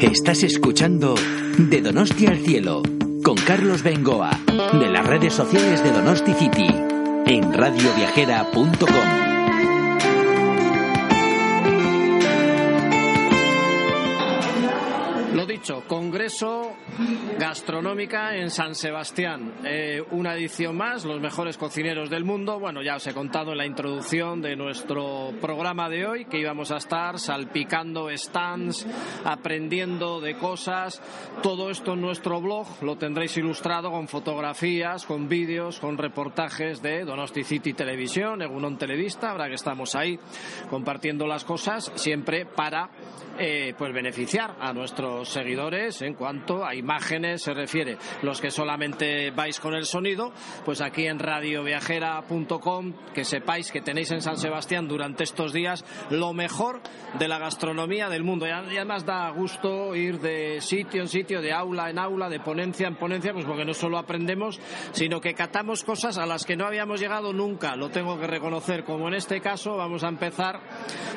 Estás escuchando De Donosti al Cielo con Carlos Bengoa de las redes sociales de Donosti City en radioviajera.com. Gastronómica en San Sebastián. Eh, una edición más, los mejores cocineros del mundo. Bueno, ya os he contado en la introducción de nuestro programa de hoy que íbamos a estar salpicando stands, aprendiendo de cosas. Todo esto en nuestro blog lo tendréis ilustrado con fotografías, con vídeos, con reportajes de Donosti City Televisión, Egunon Televista. Ahora que estamos ahí compartiendo las cosas, siempre para eh, pues beneficiar a nuestros seguidores en cuanto a imágenes se refiere. Los que solamente vais con el sonido, pues aquí en radioviajera.com, que sepáis que tenéis en San Sebastián durante estos días lo mejor de la gastronomía del mundo. Y además da gusto ir de sitio en sitio, de aula en aula, de ponencia en ponencia, pues porque no solo aprendemos, sino que catamos cosas a las que no habíamos llegado nunca. Lo tengo que reconocer, como en este caso vamos a empezar,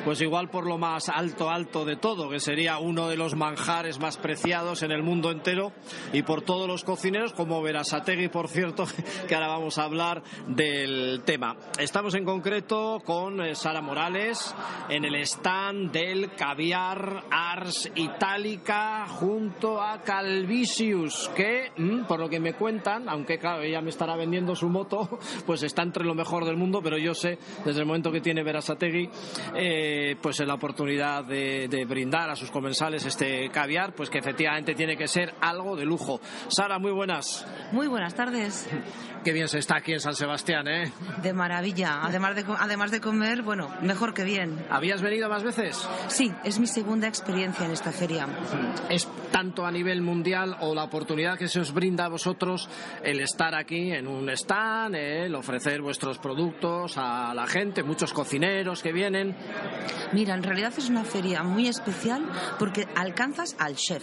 pues igual por lo más alto, alto de todo que sería uno de los manjares más preciados en el mundo entero y por todos los cocineros, como Verasategui, por cierto, que ahora vamos a hablar del tema. Estamos en concreto con eh, Sara Morales en el stand del caviar Ars Itálica junto a Calvisius, que, mm, por lo que me cuentan, aunque claro, ella me estará vendiendo su moto, pues está entre lo mejor del mundo, pero yo sé, desde el momento que tiene Verasategui, eh, pues la oportunidad de brindar a sus comensales este caviar, pues que efectivamente tiene que ser algo de lujo. Sara, muy buenas. Muy buenas tardes. Qué bien se está aquí en San Sebastián, ¿eh? De maravilla. Además de, además de comer, bueno, mejor que bien. ¿Habías venido más veces? Sí, es mi segunda experiencia en esta feria. ¿Es tanto a nivel mundial o la oportunidad que se os brinda a vosotros el estar aquí en un stand, el ofrecer vuestros productos a la gente, muchos cocineros que vienen? Mira, en realidad es una feria muy especial porque alcanzas al chef,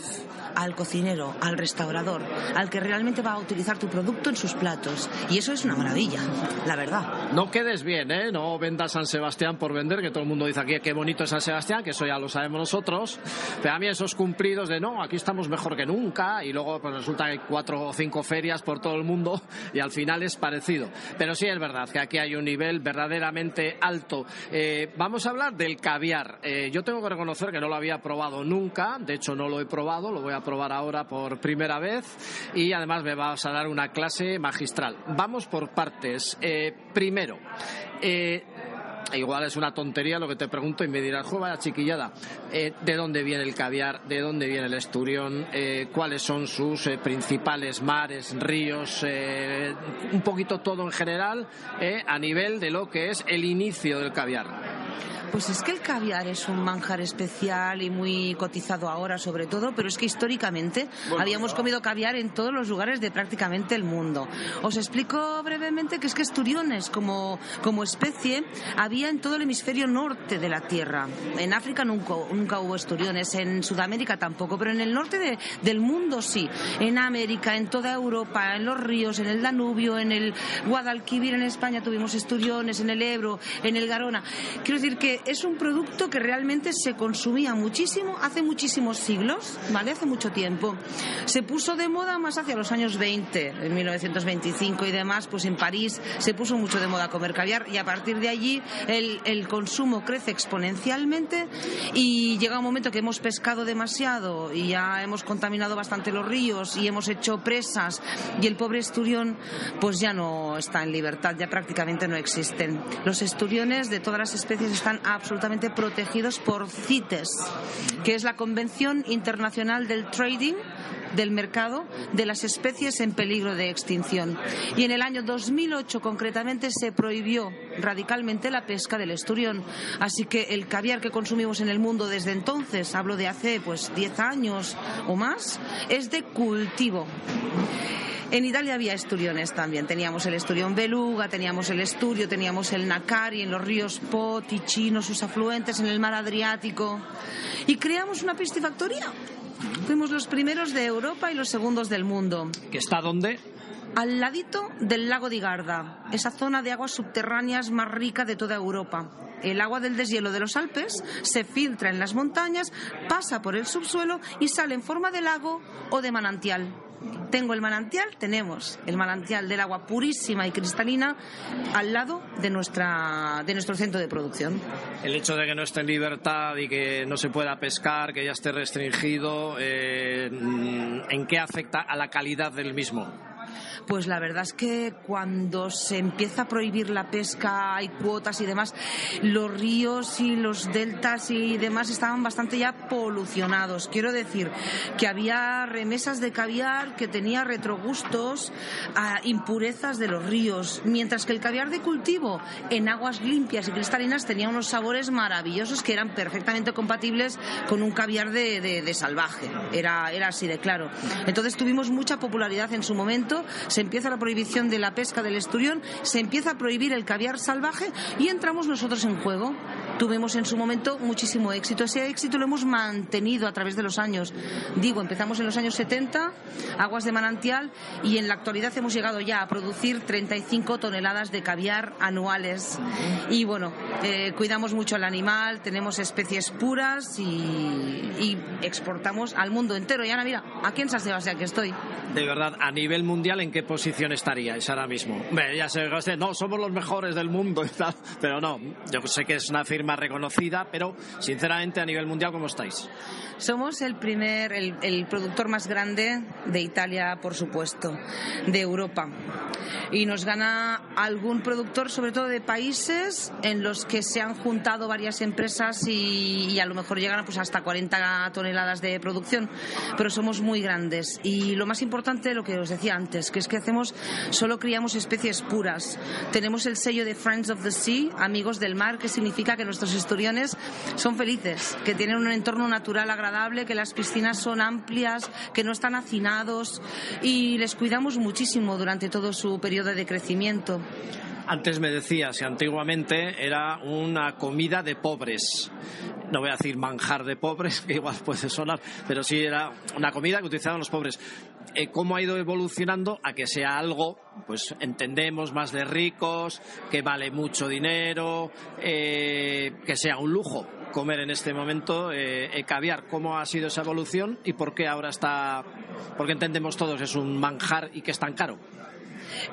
al cocinero, al al que realmente va a utilizar tu producto en sus platos. Y eso es una maravilla, la verdad. No quedes bien, ¿eh? No vendas San Sebastián por vender, que todo el mundo dice aquí qué bonito es San Sebastián, que eso ya lo sabemos nosotros. Pero a mí esos cumplidos de no, aquí estamos mejor que nunca, y luego pues resulta que hay cuatro o cinco ferias por todo el mundo, y al final es parecido. Pero sí es verdad que aquí hay un nivel verdaderamente alto. Eh, vamos a hablar del caviar. Eh, yo tengo que reconocer que no lo había probado nunca, de hecho no lo he probado, lo voy a probar ahora por primera vez, y además me vas a dar una clase magistral vamos por partes. Eh, primero, eh, igual es una tontería lo que te pregunto y me dirás, juega vaya chiquillada, eh, ¿de dónde viene el caviar? ¿De dónde viene el esturión? ¿Cuáles son sus principales mares, ríos? un poquito todo en general a nivel de lo que es el inicio del caviar. Pues es que el caviar es un manjar especial y muy cotizado ahora sobre todo, pero es que históricamente habíamos comido caviar en todos los lugares de prácticamente el mundo. Os explico brevemente que es que esturiones como, como especie había en todo el hemisferio norte de la Tierra. En África nunca, nunca hubo esturiones, en Sudamérica tampoco, pero en el norte del mundo sí. En América, en toda Europa, en los ríos, en el Danubio, en el Guadalquivir, en España tuvimos esturiones, en el Ebro, en el Garona. Quiero decir que es un producto que realmente se consumía muchísimo hace muchísimos siglos, ¿vale? Hace mucho tiempo. Se puso de moda más hacia los años 20, en 1925 y demás, pues en París se puso mucho de moda comer caviar y a partir de allí el, consumo crece exponencialmente y llega un momento que hemos pescado demasiado y ya hemos contaminado bastante los ríos y hemos hecho presas y el pobre esturión pues ya no está en libertad, ya prácticamente no existen. Los esturiones de todas las especies están absolutamente protegidos por CITES, que es la Convención Internacional del Trading del mercado de las especies en peligro de extinción. Y en el año 2008 concretamente se prohibió radicalmente la pesca del esturión. Así que el caviar que consumimos en el mundo desde entonces, hablo de hace pues 10 años o más, es de cultivo. En Italia había esturiones también. Teníamos el esturión beluga, teníamos el esturio, teníamos el nacari en los ríos Po, Ticino, sus afluentes en el mar Adriático. Y creamos una piscifactoría. Fuimos los primeros de Europa y los segundos del mundo. ¿Que está dónde? al ladito del lago de Garda, esa zona de aguas subterráneas más rica de toda Europa. El agua del deshielo de los Alpes se filtra en las montañas, pasa por el subsuelo y sale en forma de lago o de manantial. Tengo el manantial, tenemos el manantial del agua purísima y cristalina al lado de, nuestra, de nuestro centro de producción. El hecho de que no esté en libertad y que no se pueda pescar, que ya esté restringido, eh, ¿en qué afecta a la calidad del mismo? Pues la verdad es que cuando se empieza a prohibir la pesca, hay cuotas y demás, los ríos y los deltas y demás estaban bastante ya polucionados. Quiero decir que había remesas de caviar que tenía retrogustos a impurezas de los ríos, mientras que el caviar de cultivo en aguas limpias y cristalinas tenía unos sabores maravillosos que eran perfectamente compatibles con un caviar de, salvaje. Era así de claro. Entonces tuvimos mucha popularidad en su momento se empieza la prohibición de la pesca del esturión, se empieza a prohibir el caviar salvaje y entramos nosotros en juego. Tuvimos en su momento muchísimo éxito. Ese éxito lo hemos mantenido a través de los años. Digo, empezamos en los años 70, aguas de manantial, y en la actualidad hemos llegado ya a producir 35 toneladas de caviar anuales. Y bueno, eh, cuidamos mucho al animal, tenemos especies puras y, exportamos al mundo entero. Y Ana, mira, aquí en San Sebastián que estoy. De verdad, a nivel mundial, ¿en qué posición estaríais ahora mismo? ya sé, no, somos los mejores del mundo y pero no, yo sé que es una firma reconocida, pero sinceramente a nivel mundial, ¿cómo estáis? Somos el primer, el, productor más grande de Italia, por supuesto, de Europa. Y nos gana algún productor, sobre todo de países en los que se han juntado varias empresas y, a lo mejor llegan pues hasta 40 toneladas de producción. Pero somos muy grandes. Y lo más importante, lo que os decía antes, que es que hacemos, solo criamos especies puras. Tenemos el sello de Friends of the Sea, amigos del mar, que significa que nuestros esturiones son felices, que tienen un entorno natural agradable, que las piscinas son amplias, que no están hacinados y les cuidamos muchísimo durante todo su periodo de crecimiento. Antes me decías que antiguamente era una comida de pobres. No voy a decir manjar de pobres, que igual puede sonar, pero sí era una comida que utilizaban los pobres. Eh, ¿Cómo ha ido evolucionando a que sea algo, pues entendemos, más de ricos, que vale mucho dinero, eh, que sea un lujo? comer en este momento eh, caviar. ¿Cómo ha sido esa evolución y por qué ahora está, porque entendemos todos es un manjar y que es tan caro?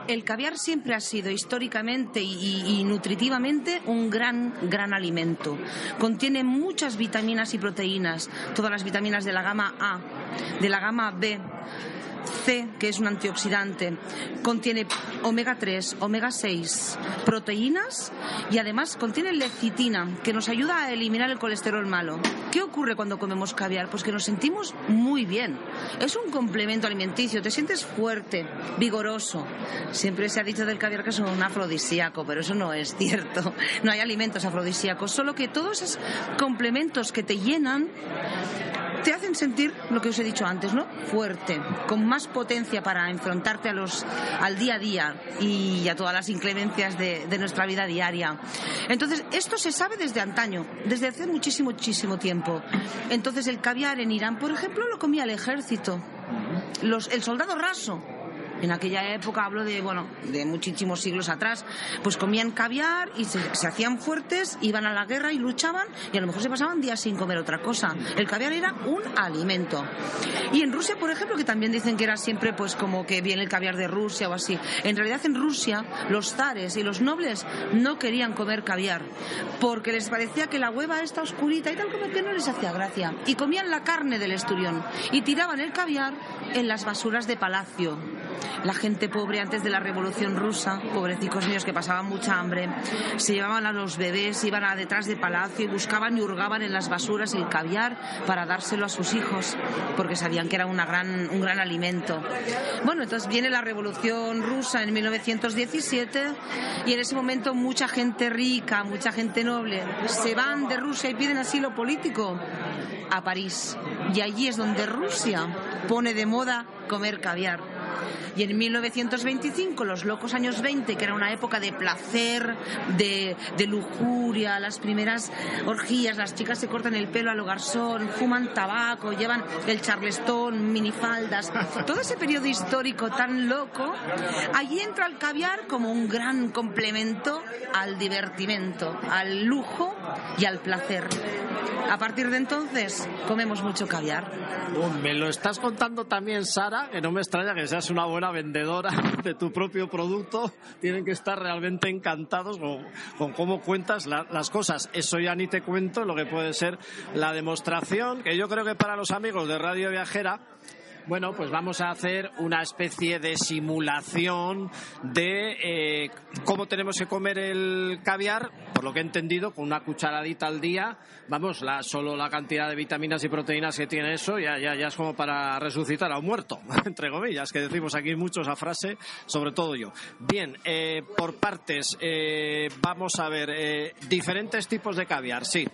El caviar siempre ha sido históricamente y, nutritivamente un gran, gran alimento. Contiene muchas vitaminas y proteínas, todas las vitaminas de la gama A, de la gama B C, que es un antioxidante, contiene omega 3, omega 6, proteínas y además contiene lecitina, que nos ayuda a eliminar el colesterol malo. ¿Qué ocurre cuando comemos caviar? Pues que nos sentimos muy bien. Es un complemento alimenticio, te sientes fuerte, vigoroso. Siempre se ha dicho del caviar que es un afrodisíaco, pero eso no es cierto. No hay alimentos afrodisíacos, solo que todos esos complementos que te llenan te hacen sentir lo que os he dicho antes, ¿no? Fuerte, con más potencia para enfrentarte a los, al día a día y a todas las inclemencias de, nuestra vida diaria. Entonces, esto se sabe desde antaño, desde hace muchísimo, muchísimo tiempo. Entonces, el caviar en Irán, por ejemplo, lo comía el ejército. Los, el soldado raso en aquella época, hablo de, bueno, de muchísimos siglos atrás, pues comían caviar y se, hacían fuertes, iban a la guerra y luchaban y a lo mejor se pasaban días sin comer otra cosa. El caviar era un alimento. Y en Rusia, por ejemplo, que también dicen que era siempre pues como que viene el caviar de Rusia o así. En realidad en Rusia los zares y los nobles no querían comer caviar porque les parecía que la hueva está oscurita y tal como que no les hacía gracia. Y comían la carne del esturión y tiraban el caviar en las basuras de palacio la gente pobre antes de la revolución rusa, pobrecicos míos que pasaban mucha hambre, se llevaban a los bebés, iban a detrás de palacio y buscaban y hurgaban en las basuras el caviar para dárselo a sus hijos, porque sabían que era una gran, un gran alimento. Bueno, entonces viene la revolución rusa en 1917 y en ese momento mucha gente rica, mucha gente noble, se van de Rusia y piden asilo político a París. Y allí es donde Rusia pone de moda comer caviar. Y en 1925, los locos años 20, que era una época de placer, de, de lujuria, las primeras orgías, las chicas se cortan el pelo a lo garzón, fuman tabaco, llevan el charleston, minifaldas, todo ese periodo histórico tan loco, allí entra el caviar como un gran complemento al divertimento, al lujo y al placer. A partir de entonces comemos mucho caviar. Oh, me lo estás contando también, Sara, que no me extraña que seas una buena vendedora de tu propio producto. Tienen que estar realmente encantados con, cómo cuentas las cosas. Eso ya ni te cuento lo que puede ser la demostración, que yo creo que para los amigos de Radio Viajera bueno, pues vamos a hacer una especie de simulación de eh, cómo tenemos que comer el caviar, por lo que he entendido, con una cucharadita al día. Vamos, la, solo la cantidad de vitaminas y proteínas que tiene eso ya, es como para resucitar a un muerto, entre comillas, que decimos aquí mucho esa frase, sobre todo yo. Bien, eh, por partes, eh, vamos a ver, diferentes tipos de caviar. Sí,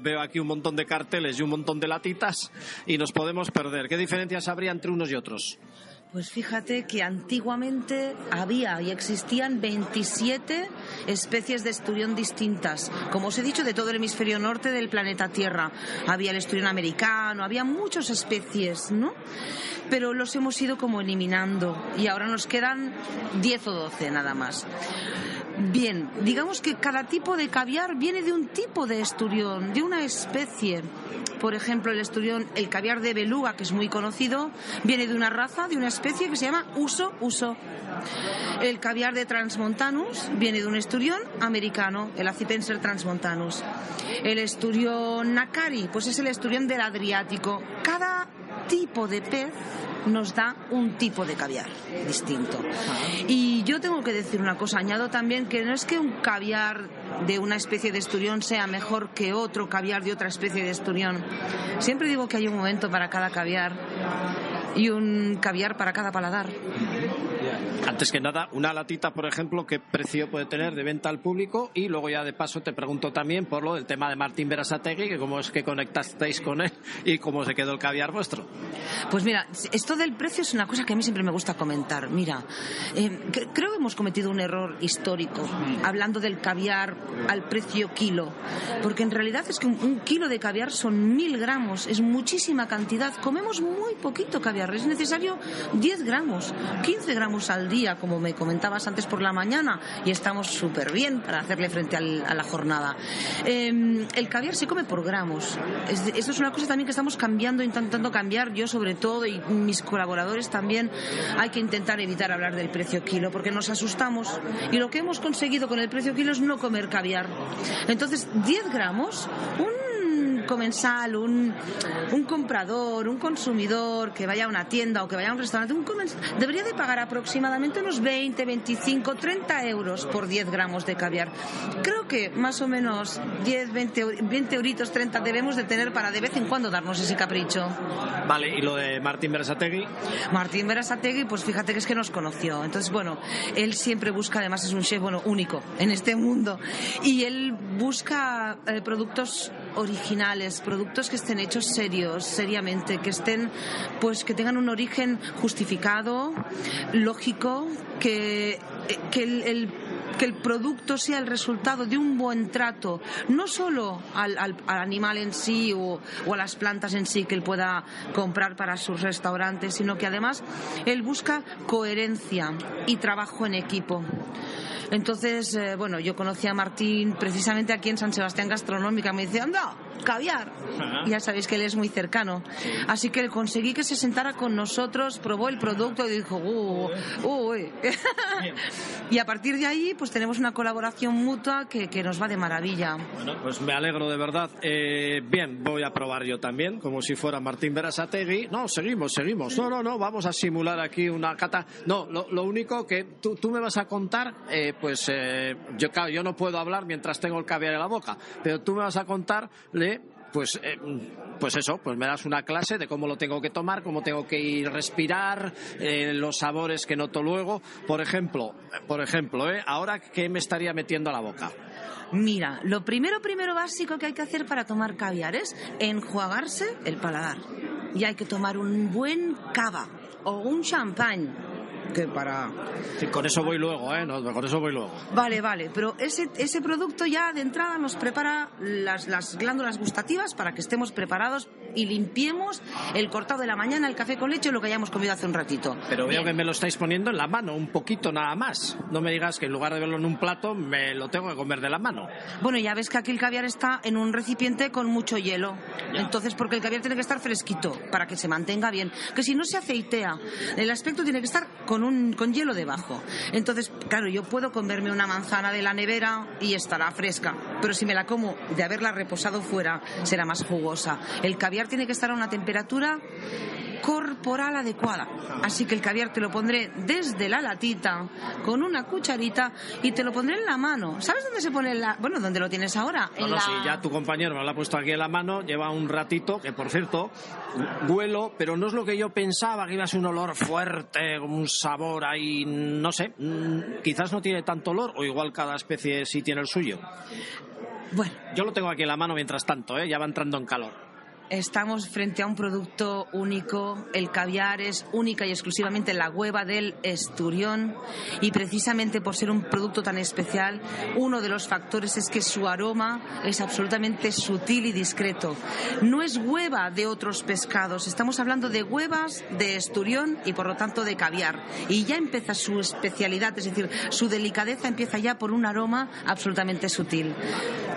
veo aquí un montón de carteles y un montón de latitas y nos podemos perder. ¿Qué diferencias habría entre unos y otros? Pues fíjate que antiguamente había y existían 27 especies de esturión distintas. Como os he dicho, de todo el hemisferio norte del planeta Tierra. Había el esturión americano, había muchas especies, ¿no? Pero los hemos ido como eliminando y ahora nos quedan 10 o 12 nada más. Bien, digamos que cada tipo de caviar viene de un tipo de esturión, de una especie. Por ejemplo, el esturión, el caviar de beluga, que es muy conocido, viene de una raza, de una especie que se llama uso uso. El caviar de Transmontanus viene de un esturión americano, el Acipenser transmontanus. El esturión Nakari, pues es el esturión del Adriático. Cada tipo de pez nos da un tipo de caviar distinto. Y yo tengo que decir una cosa, añado también que no es que un caviar de una especie de esturión sea mejor que otro caviar de otra especie de esturión. Siempre digo que hay un momento para cada caviar y un caviar para cada paladar. Antes que nada, una latita, por ejemplo, ¿qué precio puede tener de venta al público? Y luego ya de paso te pregunto también por lo del tema de Martín Berasategui, que cómo es que conectasteis con él y cómo se quedó el caviar vuestro. Pues mira, esto del precio es una cosa que a mí siempre me gusta comentar. Mira, eh, creo que hemos cometido un error histórico hablando del caviar al precio kilo, porque en realidad es que un, kilo de caviar son mil gramos, es muchísima cantidad. Comemos muy poquito caviar, es necesario 10 gramos, 15 gramos al día, como me comentabas antes por la mañana, y estamos súper bien para hacerle frente a la jornada. Em, el caviar se come por gramos. esto es una cosa también que estamos cambiando, intentando cambiar, yo sobre todo, y mis colaboradores también. Hay que intentar evitar hablar del precio kilo, porque nos asustamos. Y lo que hemos conseguido con el precio kilo es no comer caviar. Entonces, 10 gramos, un comensal, un, un comprador, un consumidor que vaya a una tienda o que vaya a un restaurante, un debería de pagar aproximadamente unos 20, 25, 30 euros por 10 gramos de caviar. Creo que más o menos 10, 20, 20 euritos, 30 debemos de tener para de vez en cuando darnos ese capricho. Vale, ¿y lo de Martín Berasategui? Martín Berasategui, pues fíjate que es que nos conoció. Entonces, bueno, él siempre busca, además es un chef, bueno, único en este mundo. Y él busca eh, productos originales, productos que estén hechos serios, seriamente, que estén, pues que tengan un origen justificado, lógico, que, que el, que el producto sea el resultado de un buen trato, no solo al, al, animal en sí o, o, a las plantas en sí que él pueda comprar para sus restaurantes, sino que además él busca coherencia y trabajo en equipo. Entonces, eh, bueno, yo conocí a Martín precisamente aquí en San Sebastián Gastronómica. Me dice, anda, caviar. Ya sabéis que él es muy cercano. Así que conseguí que se sentara con nosotros, probó el producto y dijo, uh, uh, y a partir de ahí, pues tenemos una colaboración mutua que, que nos va de maravilla. Bueno, pues me alegro de verdad. Eh, bien, voy a probar yo también, como si fuera Martín Berasategui. No, seguimos, seguimos. No, no, no, vamos a simular aquí una cata. No, lo, lo único que tú, tú, me vas a contar, eh, pues eh, yo, claro, yo no puedo hablar mientras tengo el caviar en la boca, pero tú me vas a contarle pues, eh, pues eso, pues me das una clase de cómo lo tengo que tomar, cómo tengo que ir respirar, eh, los sabores que noto luego. Por ejemplo, por ejemplo, ¿eh? ahora qué me estaría metiendo a la boca. Mira, lo primero, primero básico que hay que hacer para tomar caviar es enjuagarse el paladar. Y hay que tomar un buen cava o un champán que para... Sí, con eso voy luego, ¿eh? No, con eso voy luego. Vale, vale, pero ese, ese producto ya de entrada nos prepara las, las glándulas gustativas para que estemos preparados y limpiemos el cortado de la mañana, el café con leche, lo que hayamos comido hace un ratito. Pero veo que me lo estáis poniendo en la mano, un poquito nada más. No me digas que en lugar de verlo en un plato, me lo tengo que comer de la mano. Bueno, ya ves que aquí el caviar está en un recipiente con mucho hielo. Entonces, porque el caviar tiene que estar fresquito para que se mantenga bien. Que si no se aceitea, el aspecto tiene que estar con, un, con hielo debajo. Entonces, claro, yo puedo comerme una manzana de la nevera y estará fresca. Pero si me la como de haberla reposado fuera, será más jugosa. El caviar tiene que estar a una temperatura corporal adecuada. Así que el caviar te lo pondré desde la latita con una cucharita y te lo pondré en la mano. ¿Sabes dónde se pone la.? Bueno, ¿dónde lo tienes ahora? No, no, sí, ya tu compañero me lo ha puesto aquí en la mano, lleva un ratito, que por cierto, huelo, pero no es lo que yo pensaba, que iba a ser un olor fuerte, un sabor ahí, no sé, mm, quizás no tiene tanto olor, o igual cada especie sí tiene el suyo. Bueno. Yo lo tengo aquí en la mano mientras tanto, ¿eh? ya va entrando en calor estamos frente a un producto único. El caviar es única y exclusivamente la hueva del esturión y precisamente por ser un producto tan especial, uno de los factores es que su aroma es absolutamente sutil y discreto. No es hueva de otros pescados, estamos hablando de huevas de esturión y por lo tanto de caviar. Y ya empieza su especialidad, es decir, su delicadeza empieza ya por un aroma absolutamente sutil.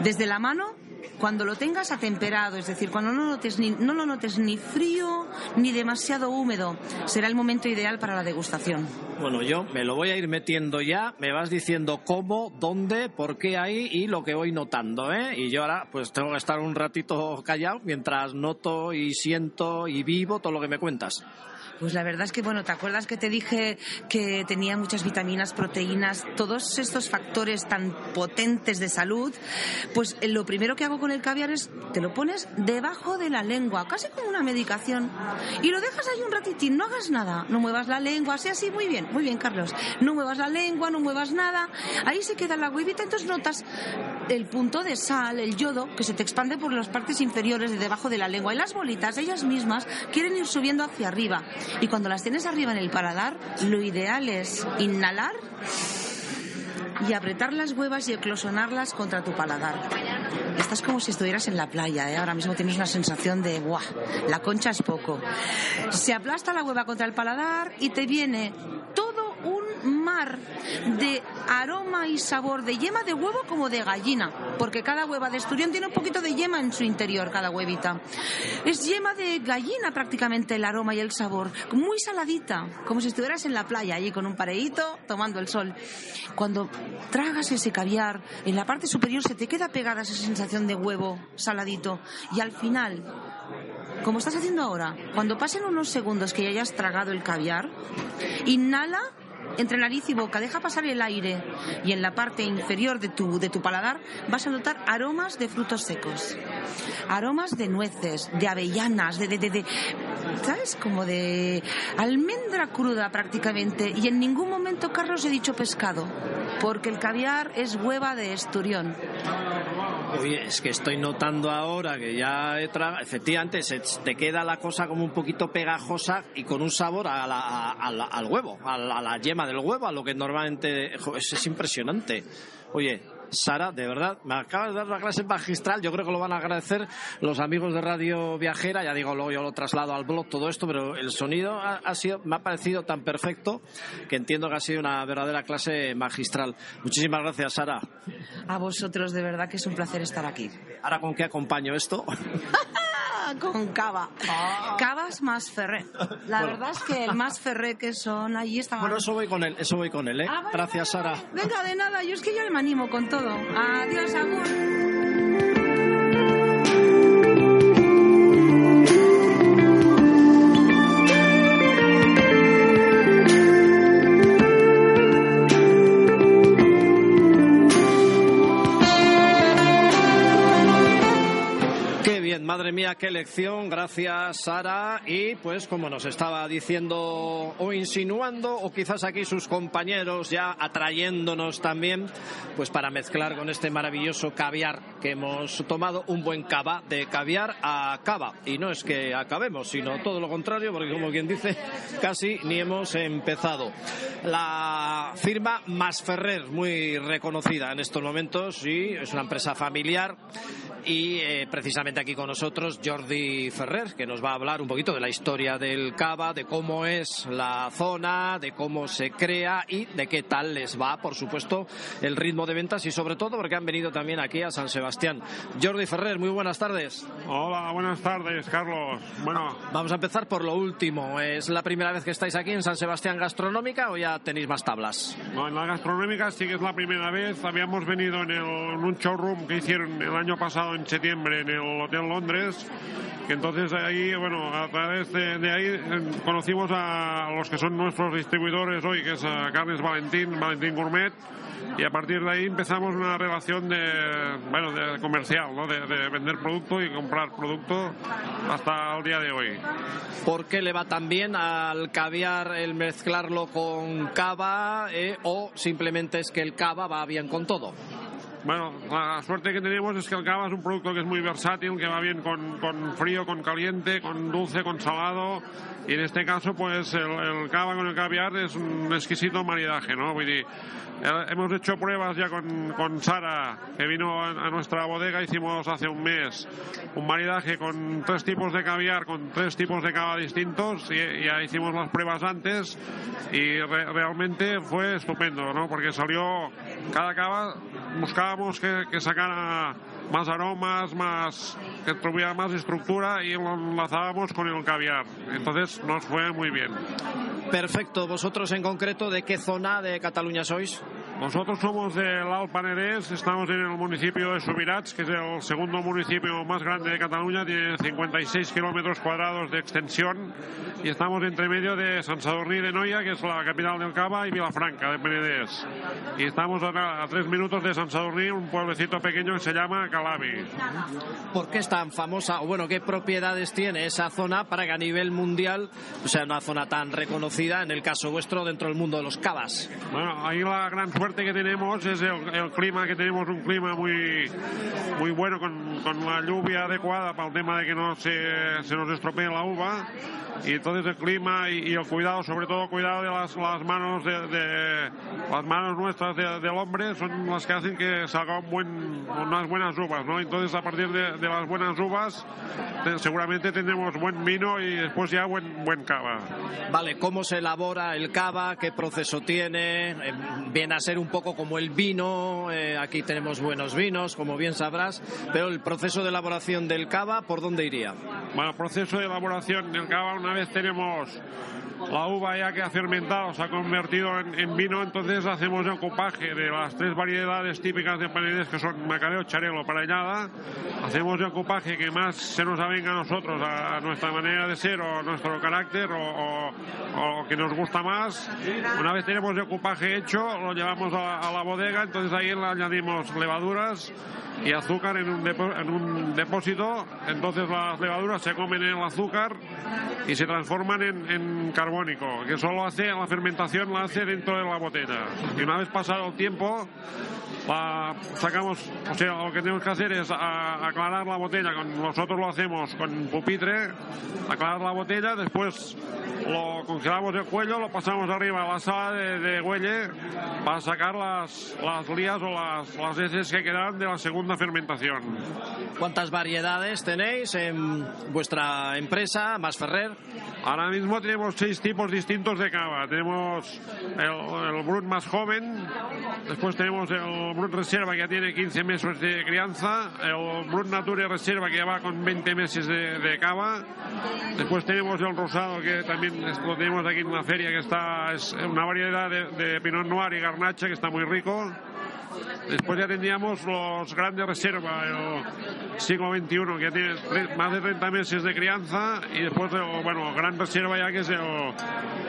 Desde la mano cuando lo tengas atemperado, es decir, cuando no, notes ni, no lo notes ni frío ni demasiado húmedo, será el momento ideal para la degustación. Bueno, yo me lo voy a ir metiendo ya, me vas diciendo cómo, dónde, por qué ahí y lo que voy notando, ¿eh? Y yo ahora pues tengo que estar un ratito callado mientras noto y siento y vivo todo lo que me cuentas. Pues la verdad es que, bueno, ¿te acuerdas que te dije que tenía muchas vitaminas, proteínas, todos estos factores tan potentes de salud? Pues eh, lo primero que hago con el caviar es te lo pones debajo de la lengua, casi como una medicación, y lo dejas ahí un ratitín, no hagas nada, no muevas la lengua, así, así, muy bien, muy bien, Carlos. No muevas la lengua, no muevas nada, ahí se queda la huevita, entonces notas el punto de sal, el yodo, que se te expande por las partes inferiores de debajo de la lengua, y las bolitas, ellas mismas, quieren ir subiendo hacia arriba. Y cuando las tienes arriba en el paladar, lo ideal es inhalar y apretar las huevas y eclosionarlas contra tu paladar. Estás como si estuvieras en la playa, ¿eh? ahora mismo tienes una sensación de, ¡guau! La concha es poco. Se aplasta la hueva contra el paladar y te viene todo de aroma y sabor de yema de huevo como de gallina, porque cada hueva de esturión tiene un poquito de yema en su interior, cada huevita. Es yema de gallina prácticamente el aroma y el sabor, muy saladita, como si estuvieras en la playa allí con un pareíto tomando el sol. Cuando tragas ese caviar, en la parte superior se te queda pegada esa sensación de huevo saladito y al final como estás haciendo ahora, cuando pasen unos segundos que ya hayas tragado el caviar, inhala entre nariz y boca, deja pasar el aire y en la parte inferior de tu, de tu paladar vas a notar aromas de frutos secos, aromas de nueces, de avellanas, de, de, de, ¿sabes? Como de almendra cruda prácticamente. Y en ningún momento, Carlos, he dicho pescado, porque el caviar es hueva de esturión. Oye, es que estoy notando ahora que ya he tragado, efectivamente se te queda la cosa como un poquito pegajosa y con un sabor a al huevo, a la, yema del huevo, a lo que normalmente es impresionante. Oye, Sara, de verdad, me acabas de dar una clase magistral. Yo creo que lo van a agradecer los amigos de Radio Viajera. Ya digo, luego yo lo traslado al blog todo esto, pero el sonido ha, sido, me ha parecido tan perfecto que entiendo que ha sido una verdadera clase magistral. Muchísimas gracias, Sara. A vosotros, de verdad que es un placer estar aquí. ¿Ahora con qué acompaño esto? con cava. Ah. Cavas más ferré. La verdad es que el más ferré que son, allí está. Bueno, eso voy con él, eso voy con él, ¿eh? Ah, Gracias, Sara. Venga, de nada, yo es que yo me animo con todo. Adiós, amor. Qué lección. Gracias, Sara. Y pues como nos estaba diciendo o insinuando, o quizás aquí sus compañeros ya atrayéndonos también, pues para mezclar con este maravilloso caviar que hemos tomado, un buen cava, de caviar a cava. Y no es que acabemos, sino todo lo contrario, porque como quien dice, casi ni hemos empezado. La firma Masferrer, muy reconocida en estos momentos, sí, es una empresa familiar y eh, precisamente aquí con nosotros Jordi Ferrer, que nos va a hablar un poquito de la historia del Cava, de cómo es la zona, de cómo se crea y de qué tal les va, por supuesto, el ritmo de ventas y sobre todo porque han venido también aquí a San Sebastián. Jordi Ferrer, muy buenas tardes. Hola, buenas tardes, Carlos. Bueno, vamos a empezar por lo último. ¿Es la primera vez que estáis aquí en San Sebastián Gastronómica o ya tenéis más tablas? No, en la gastronómica sí que es la primera vez. Habíamos venido en, en un showroom que hicieron el año pasado en septiembre en el Hotel Londres. Entonces ahí, bueno, a través de, ahí eh, conocimos a los que son nuestros distribuidores hoy, que es a Carnes Valentín, Valentín Gourmet, y a partir de ahí empezamos una relación de, bueno, de comercial, ¿no? de, vender producto y comprar producto hasta el día de hoy. ¿Por qué le va tan bien al caviar el mezclarlo con cava eh, o simplemente es que el cava va bien con todo? Bueno, la suerte que tenemos es que el cava es un producto que es muy versátil, que va bien con, con frío, con caliente, con dulce, con salado. Y en este caso, pues el, el cava con el caviar es un exquisito maridaje, ¿no? Eh, hemos hecho pruebas ya con, con Sara, que vino a, nuestra bodega, hicimos hace un mes un maridaje con tres tipos de caviar, con tres tipos de cava distintos, y ya hicimos las pruebas antes, y realmente fue estupendo, ¿no? Porque salió cada cava, buscábamos que, sacara más aromas, más que tuviera más estructura y lo enlazábamos con el caviar. Entonces nos fue muy bien. Perfecto. ¿Vosotros en concreto de qué zona de Cataluña sois? Nosotros somos del Alt Penedès, estamos en el municipio de Subirats, que es el segundo municipio más grande de Cataluña, tiene 56 kilómetros cuadrados de extensión y estamos entre medio de San Sadurní de Noia, que es la capital del Cava, y Vilafranca de Penedès. Y estamos a, tres minutos de San Sadurní, un pueblecito pequeño que se llama Calabi. ¿Por qué es tan famosa, o bueno, qué propiedades tiene esa zona para que a nivel mundial o sea una zona tan reconocida, en el caso vuestro, dentro del mundo de los cavas? Bueno, ahí la gran suerte que tenemos es el, clima, que tenemos un clima muy, muy bueno, con, con la lluvia adecuada para el tema de que no se, se nos estropee la uva y entonces el clima y, el cuidado, sobre todo cuidado de las, las manos de, las manos nuestras del hombre son las que hacen que salgan buen, unas buenas uvas, ¿no? Entonces a partir de, las buenas uvas seguramente tendremos buen vino y después ya buen buen cava. Vale, ¿cómo se elabora el cava? ¿Qué proceso tiene? Eh, viene a ser un poco como el vino. Eh, aquí tenemos buenos vinos, como bien sabrás, pero el proceso de elaboración del cava, ¿por dónde iría? Bueno, el proceso de elaboración del cava una vez tenemos la uva ya que ha fermentado, se ha convertido en, vino, entonces hacemos el copaje de las tres variedades típicas de Penedès que son Macareo, Charelo, Parañada. Hacemos el copaje que más se nos avenga a nosotros, a, nuestra manera de ser o nuestro carácter o, o, que nos gusta más. Una vez tenemos el copaje hecho, lo llevamos a, la bodega, entonces ahí le añadimos levaduras y azúcar en un, en un depósito, entonces las levaduras se comen en el azúcar y se transforman en, en carbónico, que solo hace la fermentación la hace dentro de la botella. Y una vez pasado el tiempo, la sacamos, o sea, lo que tenemos que hacer es aclarar la botella, nosotros lo hacemos con pupitre, aclarar la botella, después lo congelamos el cuello, lo pasamos arriba a la sala de, de huelle para sacar las, las lías o las, las heces que quedan de la segunda fermentación. ¿Cuántas variedades tenéis en vuestra empresa, Más Ferrer? Ahora mismo tenemos seis tipos distintos de cava. Tenemos el, el Brut más joven, después tenemos el Brut Reserva que ya tiene 15 meses de crianza, el Brut Nature Reserva que ya va con 20 meses de, cava, después tenemos el Rosado que también lo tenemos aquí en la feria que está es una variedad de, de Pinot Noir y Garnacha que está muy rico Después ya tendríamos los grandes reservas, el siglo XXI, que tiene más de 30 meses de crianza, y después, bueno, gran reserva ya que es el,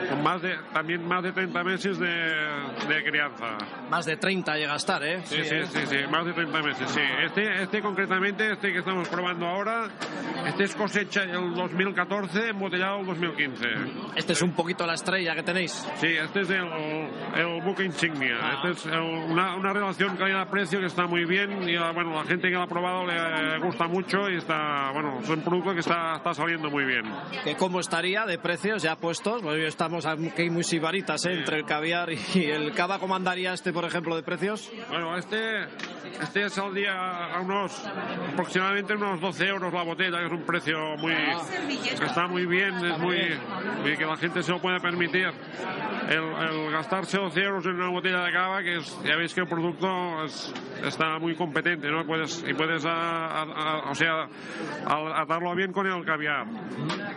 con más de, también más de 30 meses de, de, crianza. Más de 30 llega a estar, ¿eh? Sí, sí, sí, sí, más de 30 meses, sí. Este, este concretamente, este que estamos probando ahora, este es cosecha el 2014, embotellado el 2015. Este es un poquito la estrella que tenéis. Sí, este es el, el buque insignia. Ah. Este es una, una relación calidad-precio que está muy bien y bueno, la gente que lo ha probado le gusta mucho y está, bueno, es un producto que está, está saliendo muy bien. ¿Qué ¿Cómo estaría de precios ya puestos? Bueno, estamos aquí muy sibaritas ¿eh? entre el caviar y el cava. ¿Cómo andaría este, por ejemplo, de precios? Bueno, este, este saldría a unos aproximadamente unos 12 euros la botella, que es un precio muy que está muy bien, es muy, que la gente se lo puede permitir. El, gastarse 12 euros en una botella de cava, que ya veis que el producto está muy competente, ¿no? Puedes, y puedes o sea, atarlo bien con el caviar.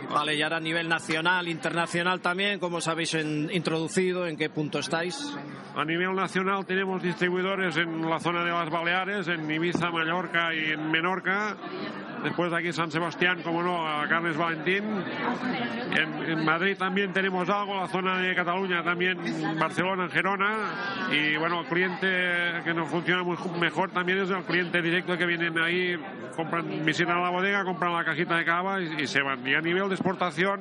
Vale, y ahora a nivel nacional, internacional también, ¿cómo os habéis introducido? ¿En qué punto estáis? A nivel nacional tenemos distribuidores en la zona de las Baleares, en Ibiza, Mallorca y en Menorca. Después de aquí San Sebastián, como no, a Carles Valentín. En, Madrid también tenemos algo, la zona de Cataluña también, Barcelona, Gerona. Y bueno, el cliente que nos funciona muy mejor también es el cliente directo que vienen ahí, compran, visitan la bodega, compran la cajita de cava y se van. Y a nivel de exportación,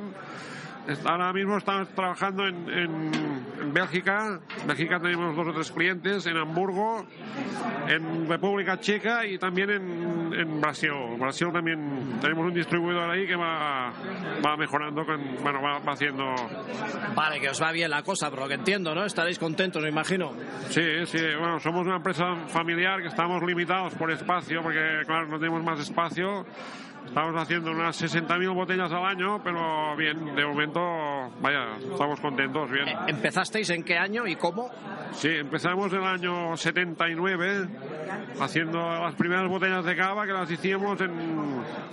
Ahora mismo estamos trabajando en, en, Bélgica. En Bélgica tenemos dos o tres clientes, en Hamburgo, en República Checa y también en, en Brasil. Brasil también tenemos un distribuidor ahí que va, va mejorando, con, bueno, va, haciendo. Vale, que os va bien la cosa, por lo que entiendo, ¿no? Estaréis contentos, me imagino. Sí, sí, bueno, somos una empresa familiar que estamos limitados por espacio, porque, claro, no tenemos más espacio Estamos haciendo unas 60.000 botellas al año, pero bien, de momento, vaya, estamos contentos, bien. Eh, ¿Empezasteis en qué año y cómo? Sí, empezamos en el año 79 haciendo las primeras botellas de cava que las hicimos en,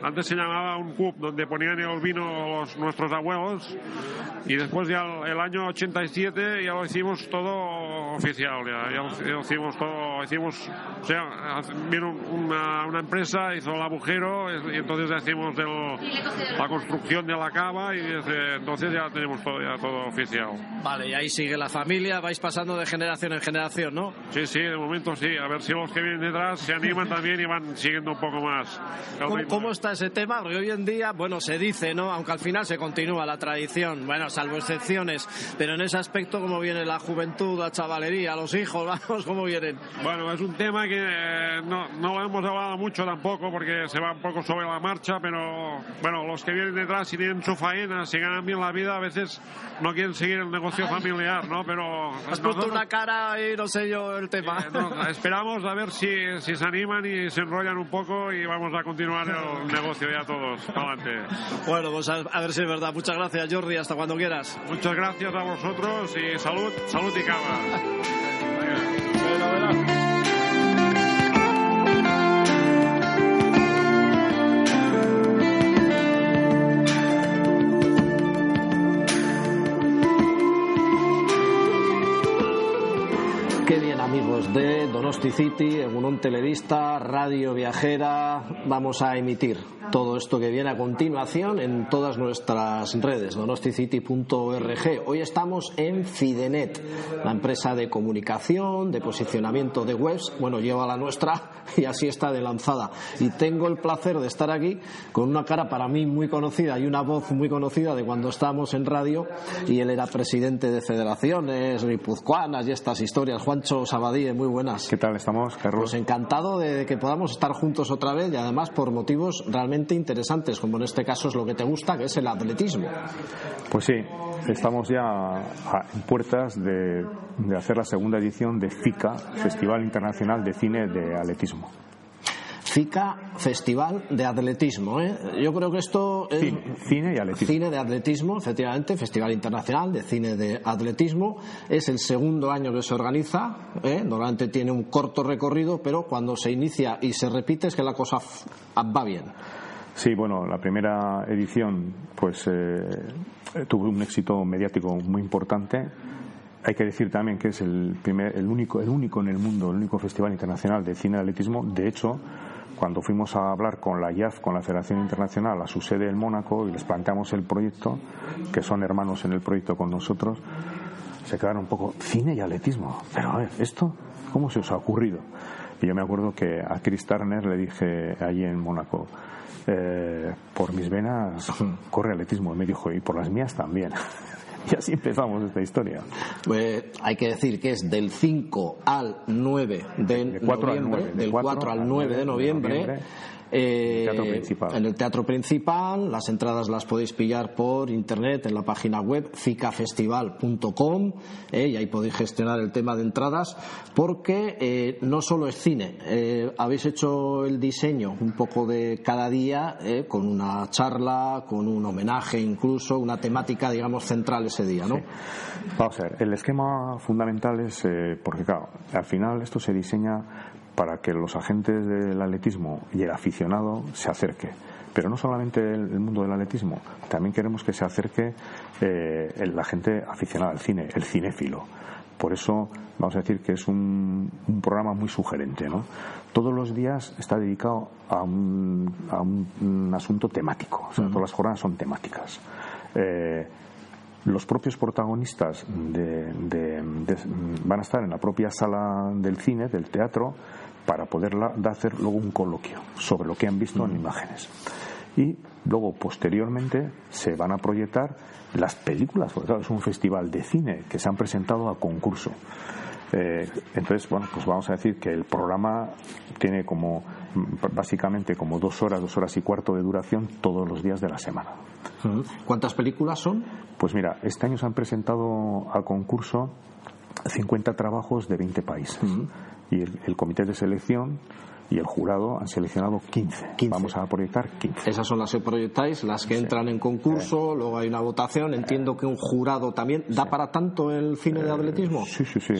antes se llamaba un cup donde ponían el vino los, nuestros abuelos y después ya el, año 87 ya lo hicimos todo oficial, ya, ya lo hicimos todo, hicimos, o sea, vino una, una empresa, hizo el agujero y entonces entonces hacemos la construcción de la cava y desde entonces ya tenemos todo, ya todo oficial. Vale, y ahí sigue la familia, vais pasando de generación en generación, ¿no? Sí, sí, de momento sí. A ver si los que vienen detrás se animan también y van siguiendo un poco más. ¿Cómo, está ese tema? Porque hoy en día, bueno, se dice, ¿no? Aunque al final se continúa la tradición, bueno, salvo excepciones, pero en ese aspecto, ¿cómo viene la juventud, la chavalería, los hijos, vamos, cómo vienen? Bueno, es un tema que eh, no, no lo hemos hablado mucho tampoco porque se va un poco sobre la marcha, pero bueno, los que vienen detrás y tienen su faena, si ganan bien la vida, a veces no quieren seguir el negocio familiar, ¿no? Pero has puesto una cara y no sé yo el tema. Eh, esperamos a ver si, si se animan y se enrollan un poco y vamos a continuar el negocio ya todos. Adelante. Bueno, pues a, ver si es verdad. Muchas gracias, Jordi. Hasta cuando quieras. Muchas gracias a vosotros y salud, salud y cava. de Donosti City, en un Televista, Radio Viajera, vamos a emitir todo esto que viene a continuación en todas nuestras redes, donosticity.org. Hoy estamos en Fidenet, la empresa de comunicación, de posicionamiento de webs. Bueno, lleva la nuestra y así está de lanzada. Y tengo el placer de estar aquí con una cara para mí muy conocida y una voz muy conocida de cuando estábamos en radio y él era presidente de federaciones ripuzcuanas y estas historias. Juancho Sabadí, muy buenas. ¿Qué tal estamos, Carlos? Pues encantado de que podamos estar juntos otra vez y además por motivos realmente interesantes, como en este caso es lo que te gusta, que es el atletismo. Pues sí, estamos ya en puertas de, hacer la segunda edición de FICA, Festival Internacional de Cine de Atletismo. FICA Festival de Atletismo. ¿eh? Yo creo que esto es cine, y atletismo. Cine de atletismo, efectivamente, Festival Internacional de Cine de Atletismo. Es el segundo año que se organiza. ¿eh? Normalmente tiene un corto recorrido, pero cuando se inicia y se repite es que la cosa va bien. Sí, bueno, la primera edición pues eh, tuvo un éxito mediático muy importante. hay que decir también que es el, primer, el, único, el único en el mundo, el único festival internacional de cine de atletismo. De hecho, cuando fuimos a hablar con la IAF, con la Federación Internacional, a su sede en Mónaco, y les planteamos el proyecto, que son hermanos en el proyecto con nosotros, se quedaron un poco, cine y atletismo. Pero a ver, ¿esto cómo se os ha ocurrido? Y yo me acuerdo que a Chris Turner le dije allí en Mónaco, eh, por mis venas corre atletismo. Y me dijo, y por las mías también. y así empezamos esta historia. Pues hay que decir que es del 5 al 9 de, noviembre, del 4 al 9 de noviembre eh, en el teatro principal. Las entradas las podéis pillar por internet en la página web cicafestival.com eh, y ahí podéis gestionar el tema de entradas porque eh, no solo es cine. habéis hecho el diseño un poco de cada día con una charla, con un homenaje incluso, una temática digamos central ese día, ¿no? Vamos a ver, el esquema fundamental es porque claro, al final esto se diseña para que los agentes del atletismo y el aficionado se acerque. Pero no solamente el, mundo del atletismo, también queremos que se acerque eh, la gente aficionada al cine, el cinéfilo. Por eso vamos a decir que es un, programa muy sugerente. ¿no? Todos los días está dedicado a un, a un, asunto temático. O sea, Todas las jornadas son temáticas. Eh, los propios protagonistas van a estar en la propia sala del cine, del teatro, para poder hacer luego un coloquio sobre lo que han visto en imágenes. Y luego, posteriormente, se van a proyectar las películas, porque claro, es un festival de cine que se han presentado a concurso. Eh, entonces, bueno, pues vamos a decir que el programa tiene como básicamente como dos horas, dos horas y cuarto de duración todos los días de la semana. ¿Cuántas películas son? Pues mira, este año se han presentado a concurso 50 trabajos de 20 países y el, comité de selección y el jurado han seleccionado 15. Vamos a proyectar 15. Esas son las que proyectáis, las que entran en concurso, luego hay una votación. Entiendo que un jurado también. ¿Da para tanto el cine de atletismo? Sí, sí, sí.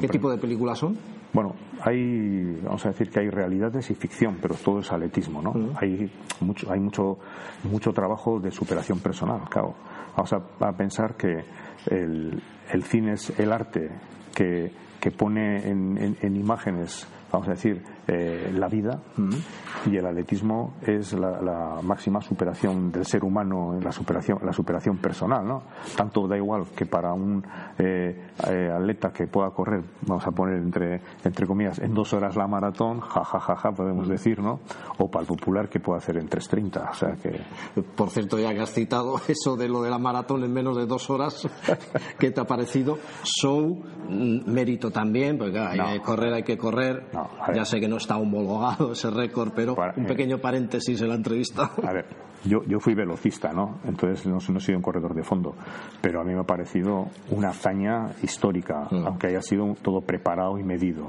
¿Qué tipo de películas son? Bueno, hay, vamos a decir que hay realidades y ficción, pero todo es atletismo, ¿no? Hay mucho, hay mucho, mucho trabajo de superación personal, claro. Vamos a, pensar que el, el cine es el arte que que pone en, imágenes, vamos a decir, eh, la vida y el atletismo es la, máxima superación del ser humano, la superación, la superación personal, ¿no? Tanto da igual que para un eh, eh, atleta que pueda correr, vamos a poner entre, entre comillas, en dos horas la maratón, jajajaja, podemos decir, ¿no? O para el popular que pueda hacer en 3.30, o sea que... Por cierto, ya que has citado eso de lo de la maratón en menos de dos horas, ¿qué te ha parecido? Show, mm, mérito también, porque hay que correr, hay que correr, ya sé que no está homologado ese récord, pero un eh, pequeño paréntesis en la entrevista. A ver, yo, yo fui velocista, ¿no? Entonces no, no he sido un corredor de fondo, pero a mí me ha parecido una hazaña histórica, mm. aunque haya sido todo preparado y medido.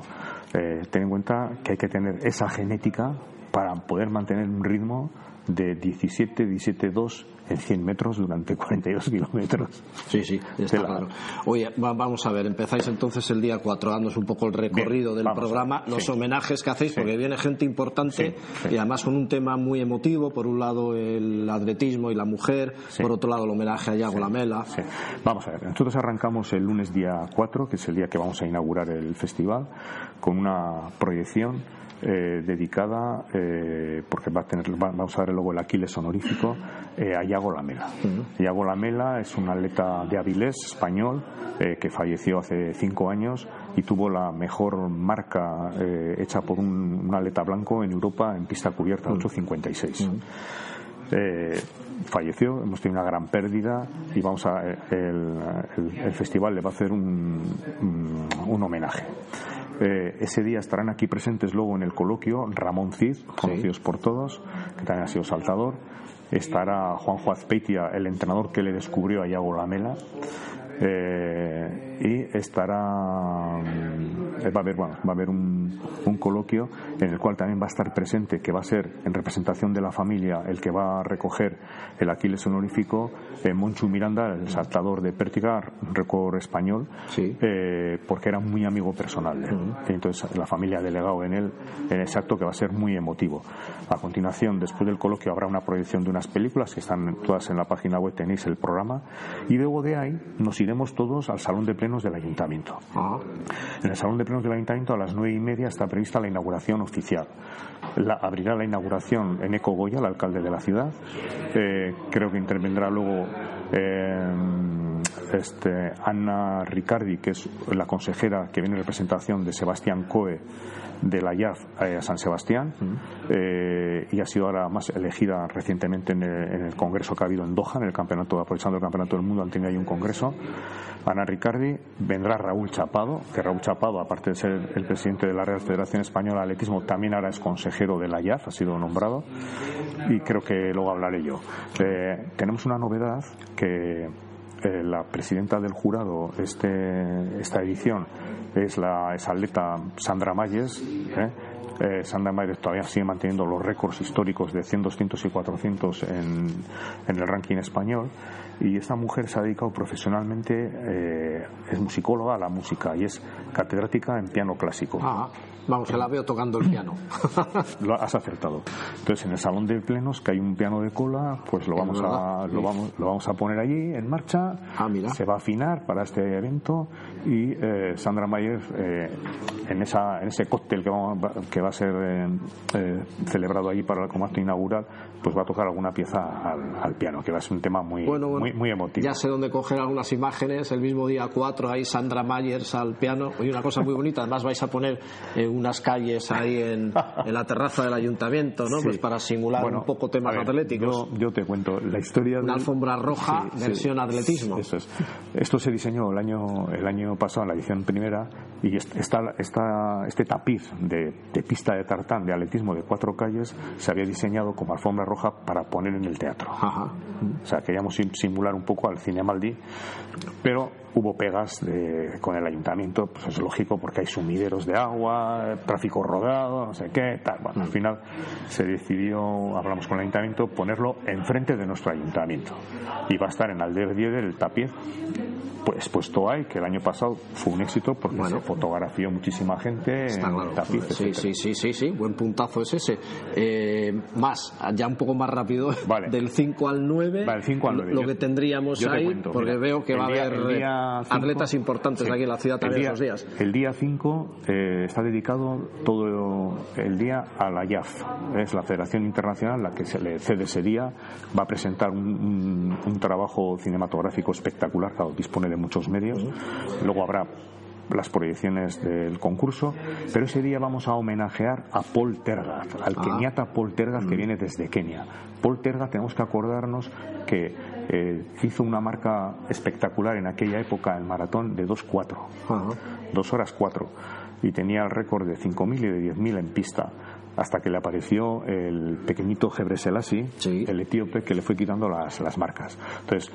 Eh, ten en cuenta que hay que tener esa genética para poder mantener un ritmo de 17, 17, 2 en 100 metros durante 42 kilómetros. Sí, sí, está claro. Oye, vamos a ver, empezáis entonces el día 4, dándonos un poco el recorrido del programa, los homenajes que hacéis, porque viene gente importante y además con un tema muy emotivo, por un lado el atletismo y la mujer, por otro lado el homenaje a Yago Lamela. Vamos a ver, nosotros arrancamos el lunes día 4, que es el día que vamos a inaugurar el festival, con una proyección eh, dedicada, eh, porque va a tener, vamos a ver luego el Aquiles honorífico, eh, a Iago Lamela. Iago Lamela es un atleta de Avilés, español, que falleció hace cinco años y tuvo la mejor marca hecha por un, atleta blanco en Europa en pista cubierta, 8.56. falleció, hemos tenido una gran pérdida y vamos a el, festival le va a hacer un, un homenaje. Eh, ese día estarán aquí presentes luego en el coloquio Ramón Cid, conocidos por todos, que también ha sido saltador. Estará Juanjo Azpeitia, el entrenador que le descubrió a Iago Lamela. Eh, y estará mm, va a haber bueno va a haber un, un, coloquio en el cual también va a estar presente, que va a ser en representación de la familia, el que va a recoger el Aquiles honorífico, eh, Monchu Miranda, el saltador de Pértiga, récord español, Sí. eh, porque era muy amigo personal de él. Entonces la familia ha delegado en él en ese acto que va a ser muy emotivo. A continuación, después del coloquio, habrá una proyección de unas películas que están todas en la página web, tenéis el programa, y luego de ahí nos iremos todos al salón de plenos del ayuntamiento. Ah, En el Salón de Plenos del Ayuntamiento a las nueve y media está prevista la inauguración oficial. La, abrirá la inauguración en Eco Goya, el alcalde de la ciudad. Eh, creo que intervendrá luego eh, este, Ana Ricardi, que es la consejera que viene en representación de Sebastián Coe de la IAF eh, a San Sebastián eh, y ha sido ahora más elegida recientemente en el, en el congreso que ha habido en Doha, en el campeonato, aprovechando el campeonato del mundo, han tenido ahí un congreso. Ana Ricardi, vendrá Raúl Chapado, que Raúl Chapado, aparte de ser el presidente de la Real Federación Española de Atletismo, también ahora es consejero de la IAF, ha sido nombrado, y creo que luego hablaré yo. Eh, tenemos una novedad que eh, la presidenta del jurado este, esta edición es la es atleta Sandra Mayes. ¿eh? Eh, Sandra Mayes todavía sigue manteniendo los récords históricos de 100, 200 y 400 en, en el ranking español. Y esta mujer se ha dedicado profesionalmente, es musicóloga a la música y es catedrática en piano clásico. ah, vamos, que la veo tocando el piano. Lo has acertado. Entonces, en el salón de plenos, que hay un piano de cola, pues lo vamos a lo vamos, lo vamos a poner allí en marcha. Ah, mira. Se va a afinar para este evento y eh, Sandra Mayer eh, en esa en ese cóctel que, vamos, que va a ser eh, eh, celebrado allí para el acto inaugural, pues va a tocar alguna pieza al, al piano, que va a ser un tema muy Bueno, bueno, muy, muy emotivo. Ya sé dónde coger algunas imágenes. El mismo día 4 hay Sandra Myers al piano. Y una cosa muy bonita. Además vais a poner eh, unas calles ahí en, en la terraza del ayuntamiento, ¿no? Sí. Pues para simular Bueno, un poco temas ver, atléticos. Yo, yo te cuento la historia Una del- alfombra roja, versión atletismo. Eso es. Esto se diseñó el año, el año pasado, en la edición primera, y est- esta, esta- este tapiz de, de pista de tartán de atletismo de cuatro calles se había diseñado como alfombra roja para poner en el teatro. Ajá. O sea, queríamos sim- simular un poco al cine Maldi, pero hubo pegas de- con el ayuntamiento, pues es lógico porque hay sumideros de agua, tráfico rodado, no sé qué, tal. Bueno, al final se decidió, hablamos con el ayuntamiento, ponerlo enfrente de nuestro ayuntamiento. Y va a estar en Alder Dieder el tapiz, pues puesto hay, que el año pasado fue un éxito porque Bueno. se fotografió muchísima gente Está en claro. el tapiz. Sí, sí, sí, sí, sí, buen puntazo es ese. Eh, más, ya un poco más rápido, Vale. del 5 al 9, Vale, 5 al 9. lo Yo- que tendríamos yo te ahí, cuento, porque mira, veo que va día- a haber día atletas importantes sí. aquí en la ciudad también día- esos días. El día 5 eh, está dedicado todo el día a la IAF. Es la Federación Internacional la que se le cede ese día. Va a presentar un, un- un trabajo cinematográfico espectacular, claro, dispone de muchos medios. Luego habrá las proyecciones del concurso, pero ese día vamos a homenajear a Paul Tergat, al Ah. keniata Paul Tergat que viene desde Kenia. Paul Tergat tenemos que acordarnos que eh, hizo una marca espectacular en aquella época el maratón de 2.4, Ajá. 2 horas 4, y tenía el récord de 5.000 y de 10.000 en pista. Hasta que le apareció el pequeñito Gebre Selassie, Sí. el etíope, que le fue quitando las, las marcas. Entonces,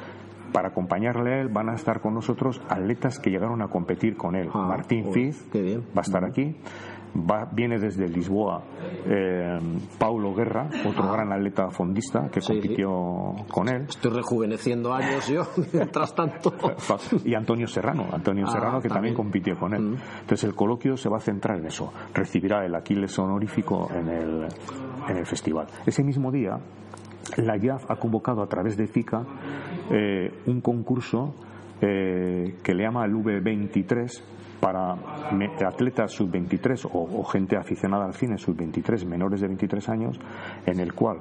para acompañarle a él van a estar con nosotros atletas que llegaron a competir con él. Ah, Martín joder, Fiz bien. va a estar aquí. Va, viene desde Lisboa eh, Paulo Guerra, otro gran atleta fondista que Ah. Sí. compitió con él. Estoy rejuveneciendo años yo, mientras tanto. Y Antonio Serrano, Antonio Ah, Serrano que también, también. compitió con él. Mm. Entonces el coloquio se va a centrar en eso. Recibirá el Aquiles honorífico en el, en el festival. Ese mismo día, la IAF ha convocado a través de FICA eh, un concurso eh, que le llama el V23 para atletas sub-23 o, o gente aficionada al cine sub-23, menores de 23 años, en el cual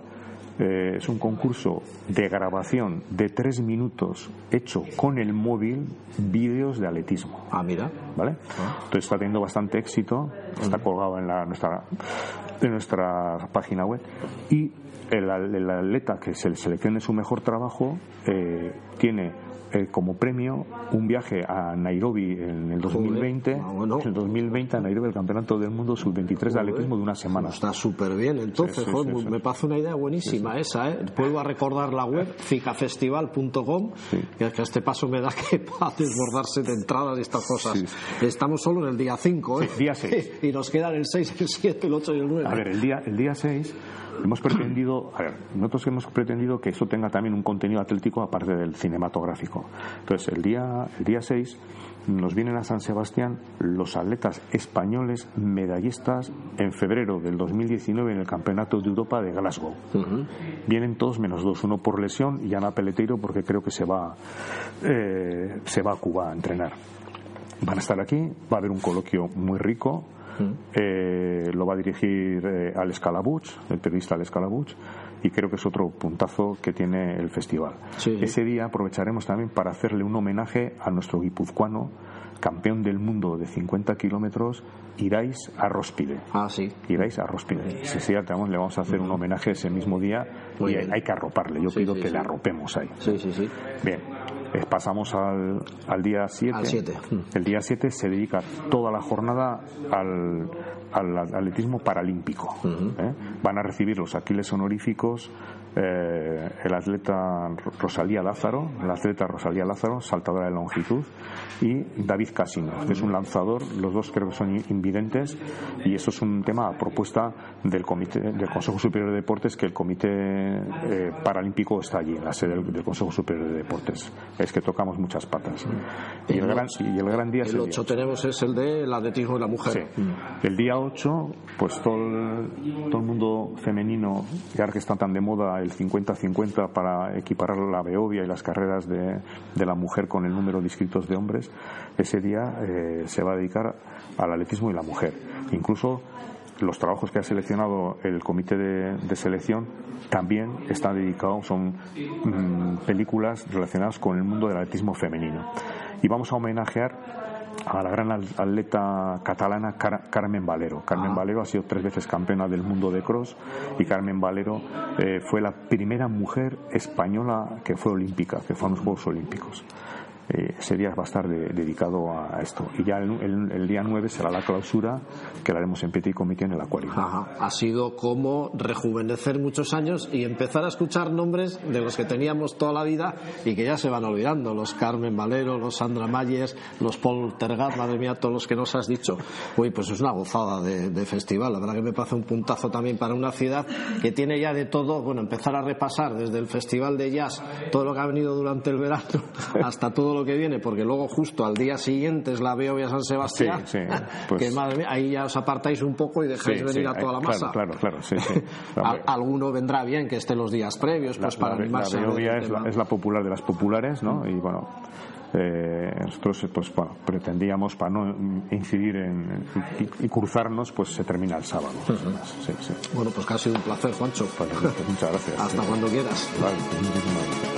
eh, es un concurso de grabación de tres minutos hecho con el móvil vídeos de atletismo. Ah, mira. ¿Vale? Entonces está teniendo bastante éxito, está colgado en la, nuestra, en nuestra página web y el, el atleta que se seleccione su mejor trabajo eh, tiene eh, como premio un viaje a Nairobi en el 2020, ah, bueno. en el 2020 a Nairobi el Campeonato del Mundo sub-23 de atletismo de una semana. Está súper bien, entonces, Sí, sí, joder, sí, sí. me parece una idea buenísima esa, ¿eh? Vuelvo a recordar la web, ficafestival.com, Sí. que, que a este paso me da que va a desbordarse de entradas y estas cosas. Estamos solo en el día 5, ¿eh? Día seis. Y nos quedan el 6, el 7, el 8 y el 9. A ver, el día, el día 6 hemos pretendido, a ver, nosotros hemos pretendido que eso tenga también un contenido atlético aparte del cinematográfico. Entonces, el día, el día 6 nos vienen a San Sebastián los atletas españoles medallistas en febrero del 2019 en el Campeonato de Europa de Glasgow. Vienen todos menos dos, uno por lesión y Ana Peleteiro porque creo que se va, eh, se va a Cuba a entrenar. Van a estar aquí, va a haber un coloquio muy rico. Eh, lo va a dirigir eh, Alex Calabuch, el periodista Alex Calabuch, y creo que es otro puntazo que tiene el festival. Sí. Ese día aprovecharemos también para hacerle un homenaje a nuestro guipuzcoano, campeón del mundo de 50 kilómetros, Irais Arrospide. Ah, sí. Irais Arrospide. Ese día también le vamos a hacer un homenaje ese mismo día Muy y bien. hay que arroparle. Yo Sí, pido sí, que sí. le arropemos ahí. Sí, sí, sí. Bien, pasamos al, al día 7. Al siete. El día 7 se dedica toda la jornada al, al atletismo paralímpico. ¿eh? Van a recibir los aquiles honoríficos eh, el atleta Rosalía Lázaro, la atleta Rosalía Lázaro, saltadora de longitud, y David Casino, que es un lanzador, los dos creo que son invidentes, y eso es un tema a propuesta del comité, del Consejo Superior de Deportes, que el Comité eh, Paralímpico está allí, en la sede del, del Consejo Superior de Deportes. Es que tocamos muchas patas. Y el gran, y el gran día es El el día 8 tenemos es el del atletismo de la mujer. Sí. El día 8, pues todo el, todo el mundo femenino, ya que está tan de moda el 50-50 para equiparar la Beovia y las carreras de, de la mujer con el número de inscritos de hombres, ese día eh, se va a dedicar al atletismo y la mujer. Incluso los trabajos que ha seleccionado el comité de, de selección también están dedicados, son mm, películas relacionadas con el mundo del atletismo femenino. Y vamos a homenajear a la gran atleta catalana Car- Carmen Valero. Carmen Valero ha sido tres veces campeona del mundo de cross y Carmen Valero eh, fue la primera mujer española que fue olímpica, que fue a los Juegos Olímpicos. Eh, ese dedicado a esto. Y ya el, día 9 será la clausura que la haremos en Petit Comité en el Acuario. Ha sido como rejuvenecer muchos años y empezar a escuchar nombres de los que teníamos toda la vida y que ya se van olvidando. Los Carmen Valero, los Sandra Mayes, los Paul Tergat, madre mía, todos los que nos has dicho. Uy, pues es una gozada de, de festival. La verdad que me parece un puntazo también para una ciudad que tiene ya de todo. Bueno, empezar a repasar desde el Festival de Jazz todo lo que ha venido durante el verano hasta todo lo que viene, porque luego justo al día siguiente es la Beovia San Sebastián. Sí, sí, pues- que madre mía, ahí ya os apartáis un poco y dejáis Sí, venir a toda la claro, masa. Claro, claro, alguno vendrá bien que esté los días previos, pues para la, la animarse a ver Beovia es la, es la popular de las populares, ¿no? Y bueno, eh, nosotros pues bueno, pretendíamos para no incidir en y, y cruzarnos, pues se termina el sábado. Sí, sí. Bueno, pues que ha sido un placer, Juancho. Pues, muchas gracias. Hasta Sí. cuando quieras. Vale, muchísimas gracias.